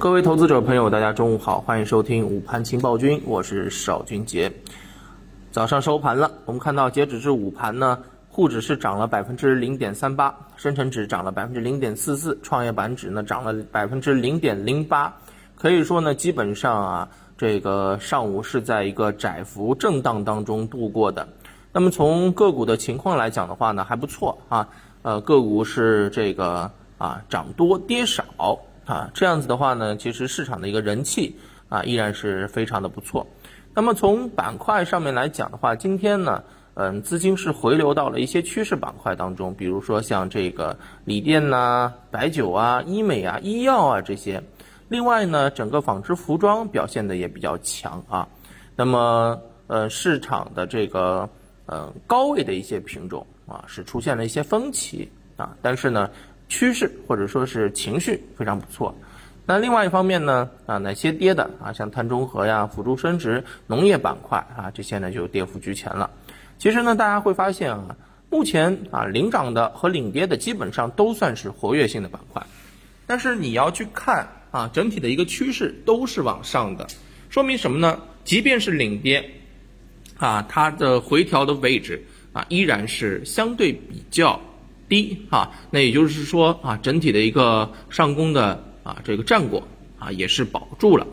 各位投资者朋友，大家中午好，欢迎收听午盘情报君，我是邵军杰。早上收盘了，我们看到截止至午盘呢，沪指是涨了百分之零点三八，深成指涨了百分之零点四四，创业板指呢涨了百分之零点零八，可以说呢，基本上啊，这个上午是在一个窄幅震荡当中度过的。那么从个股的情况来讲的话呢，还不错啊，呃，个股是这个啊涨多跌少。啊，这样子的话呢，其实市场的一个人气啊，依然是非常的不错。那么从板块上面来讲的话，今天呢，嗯，资金是回流到了一些趋势板块当中，比如说像这个锂电呐、白酒啊、医美啊、医药啊这些。另外呢，整个纺织服装表现的也比较强啊。那么，呃，市场的这个呃高位的一些品种啊，是出现了一些分歧啊，但是呢。趋势或者说是情绪非常不错，那另外一方面呢啊哪些跌的啊像碳中和呀辅助生殖农业板块啊这些呢就跌幅居前了。其实呢大家会发现啊目前啊领涨的和领跌的基本上都算是活跃性的板块，但是你要去看啊整体的一个趋势都是往上的，说明什么呢？即便是领跌啊它的回调的位置啊依然是相对比较。低啊，那也就是说啊，整体的一个上攻的啊这个战果啊也是保住了，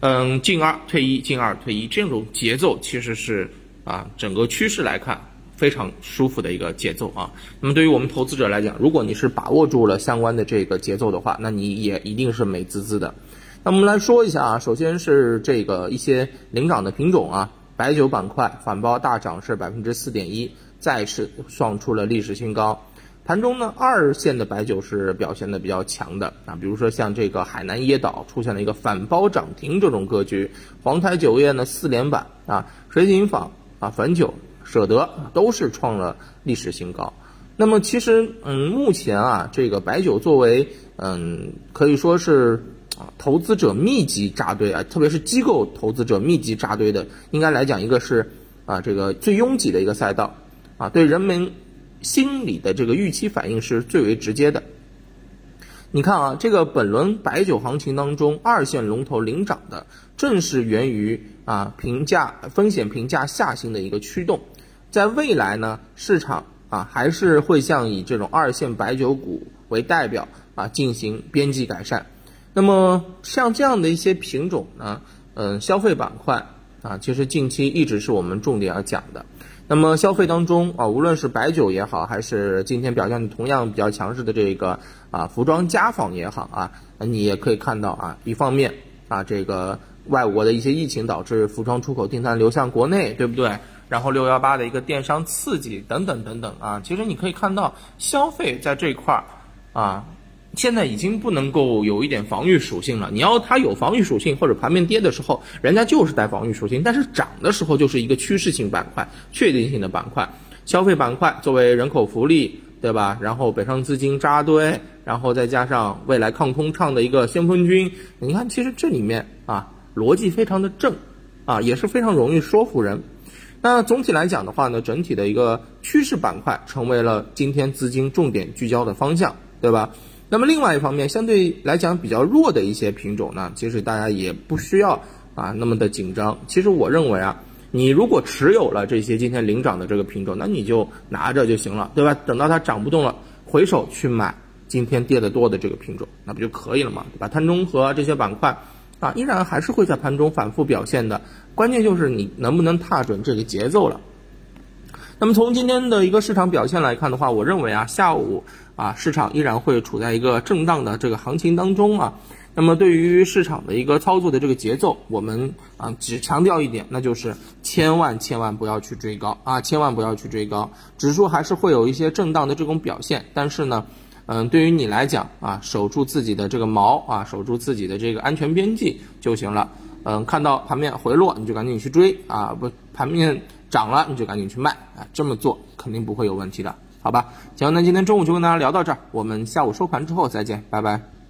嗯，进二退一，进二退一这种节奏其实是啊整个趋势来看非常舒服的一个节奏啊。那么对于我们投资者来讲，如果你是把握住了相关的这个节奏的话，那你也一定是美滋滋的。那我们来说一下啊，首先是这个一些领涨的品种啊，白酒板块反包大涨是百分之四点一，再次创出了历史新高。盘中呢，二线的白酒是表现的比较强的啊，比如说像这个海南椰岛出现了一个反包涨停这种格局，黄台酒业呢四连板啊，水井坊啊汾酒、舍得都是创了历史新高。那么其实嗯，目前啊，这个白酒作为嗯可以说是啊投资者密集扎堆啊，特别是机构投资者密集扎堆的，应该来讲一个是啊这个最拥挤的一个赛道啊，对人们。心理的这个预期反应是最为直接的。你看啊，这个本轮白酒行情当中，二线龙头领涨的，正是源于啊评价风险评价下行的一个驱动。在未来呢，市场啊还是会像以这种二线白酒股为代表啊进行边际改善。那么像这样的一些品种呢，嗯，消费板块啊，其实近期一直是我们重点要讲的。那么消费当中啊，无论是白酒也好，还是今天表现同样比较强势的这个啊服装家纺也好啊，你也可以看到啊，一方面啊这个外国的一些疫情导致服装出口订单流向国内，对不对？然后六幺八的一个电商刺激等等等等啊，其实你可以看到消费在这块儿啊。现在已经不能够有一点防御属性了。你要它有防御属性，或者盘面跌的时候，人家就是带防御属性；但是涨的时候，就是一个趋势性板块、确定性的板块。消费板块作为人口福利，对吧？然后北上资金扎堆，然后再加上未来抗通畅的一个先锋军，你看，其实这里面啊，逻辑非常的正，啊，也是非常容易说服人。那总体来讲的话呢，整体的一个趋势板块成为了今天资金重点聚焦的方向，对吧？那么另外一方面，相对来讲比较弱的一些品种呢，其实大家也不需要啊那么的紧张。其实我认为啊，你如果持有了这些今天领涨的这个品种，那你就拿着就行了，对吧？等到它涨不动了，回手去买今天跌得多的这个品种，那不就可以了嘛？对吧？碳中和这些板块啊，依然还是会在盘中反复表现的，关键就是你能不能踏准这个节奏了。那么从今天的一个市场表现来看的话，我认为啊，下午啊市场依然会处在一个震荡的这个行情当中啊。那么对于市场的一个操作的这个节奏，我们啊只强调一点，那就是千万千万不要去追高啊，千万不要去追高。指数还是会有一些震荡的这种表现，但是呢，嗯，对于你来讲啊，守住自己的这个毛啊，守住自己的这个安全边际就行了。嗯，看到盘面回落，你就赶紧去追啊，不盘面。涨了你就赶紧去卖啊，这么做肯定不会有问题的，好吧？行，那今天中午就跟大家聊到这儿，我们下午收盘之后再见，拜拜。